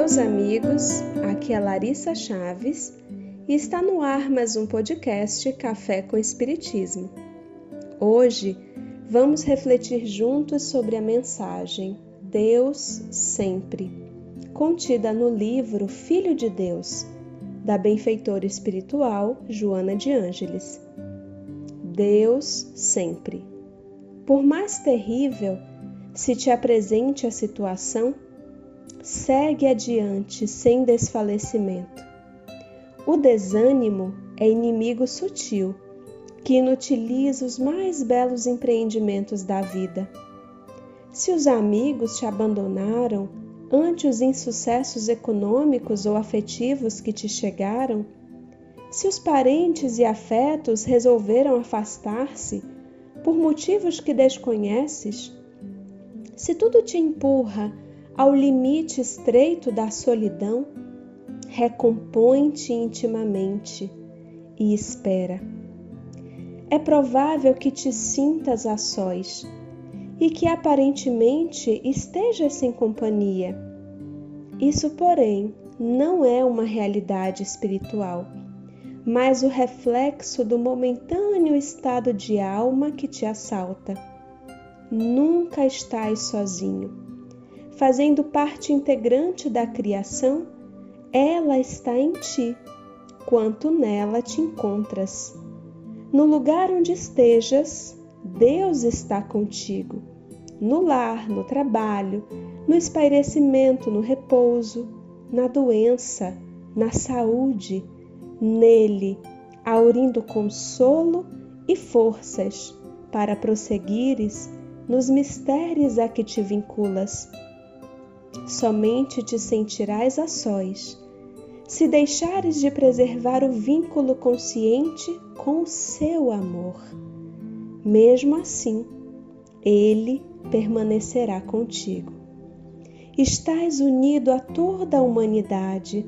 meus amigos, aqui é Larissa Chaves e está no ar mais um podcast Café com Espiritismo. Hoje vamos refletir juntos sobre a mensagem Deus Sempre, contida no livro Filho de Deus, da benfeitora espiritual Joana de Ângeles. Deus Sempre. Por mais terrível se te apresente a situação, segue adiante sem desfalecimento. O desânimo é inimigo sutil que inutiliza os mais belos empreendimentos da vida. Se os amigos te abandonaram ante os insucessos econômicos ou afetivos que te chegaram, se os parentes e afetos resolveram afastar-se por motivos que desconheces, se tudo te empurra ao limite estreito da solidão, recompõe-te intimamente e espera. É provável que te sintas a sós e que aparentemente estejas sem companhia. Isso, porém, não é uma realidade espiritual, mas o reflexo do momentâneo estado de alma que te assalta. Nunca estás sozinho fazendo parte integrante da criação, ela está em ti, quanto nela te encontras. No lugar onde estejas, Deus está contigo. No lar, no trabalho, no espairecimento, no repouso, na doença, na saúde, nele, aurindo consolo e forças para prosseguires nos mistérios a que te vinculas Somente te sentirás a sós se deixares de preservar o vínculo consciente com o seu amor. Mesmo assim, ele permanecerá contigo. Estás unido a toda a humanidade.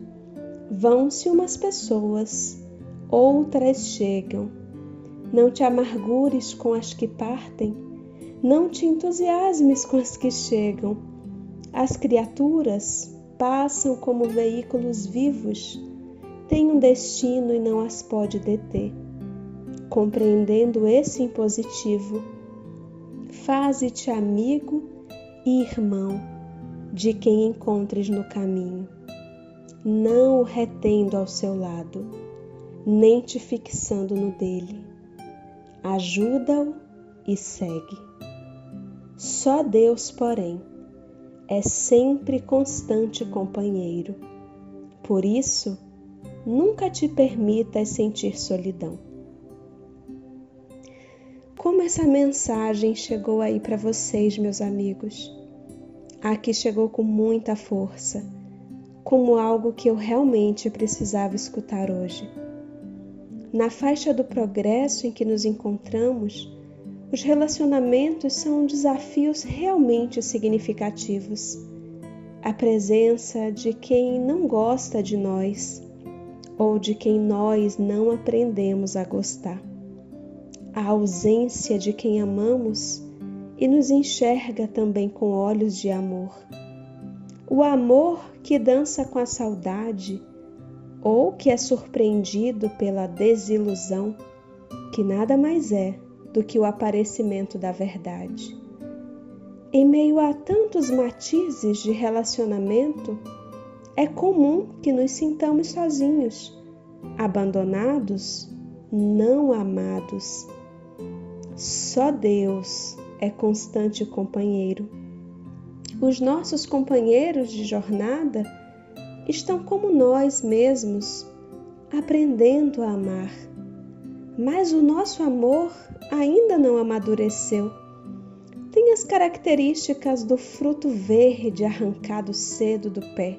Vão-se umas pessoas, outras chegam. Não te amargures com as que partem, não te entusiasmes com as que chegam as criaturas passam como veículos vivos, têm um destino e não as pode deter. Compreendendo esse impositivo, faze-te amigo e irmão de quem encontres no caminho, não o retendo ao seu lado, nem te fixando no dele. Ajuda-o e segue. Só Deus, porém, é sempre constante companheiro. Por isso, nunca te permitas sentir solidão. Como essa mensagem chegou aí para vocês, meus amigos? Aqui chegou com muita força, como algo que eu realmente precisava escutar hoje. Na faixa do progresso em que nos encontramos, os relacionamentos são desafios realmente significativos. A presença de quem não gosta de nós ou de quem nós não aprendemos a gostar. A ausência de quem amamos e nos enxerga também com olhos de amor. O amor que dança com a saudade ou que é surpreendido pela desilusão, que nada mais é do que o aparecimento da verdade. Em meio a tantos matizes de relacionamento, é comum que nos sintamos sozinhos, abandonados, não amados. Só Deus é constante companheiro. Os nossos companheiros de jornada estão como nós mesmos, aprendendo a amar. Mas o nosso amor ainda não amadureceu. Tem as características do fruto verde arrancado cedo do pé,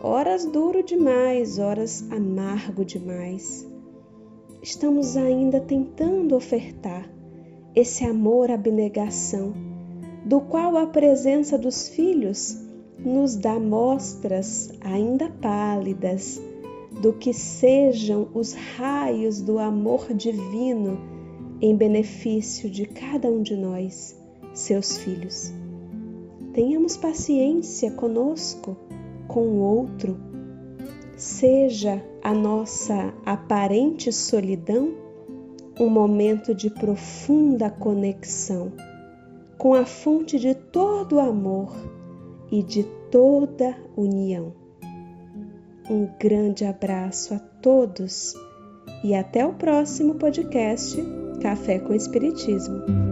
horas duro demais, horas amargo demais. Estamos ainda tentando ofertar esse amor abnegação, do qual a presença dos filhos nos dá mostras ainda pálidas do que sejam os raios do amor divino em benefício de cada um de nós, seus filhos. Tenhamos paciência conosco, com o outro seja a nossa aparente solidão um momento de profunda conexão com a fonte de todo amor e de toda união. Um grande abraço a todos e até o próximo podcast Café com Espiritismo.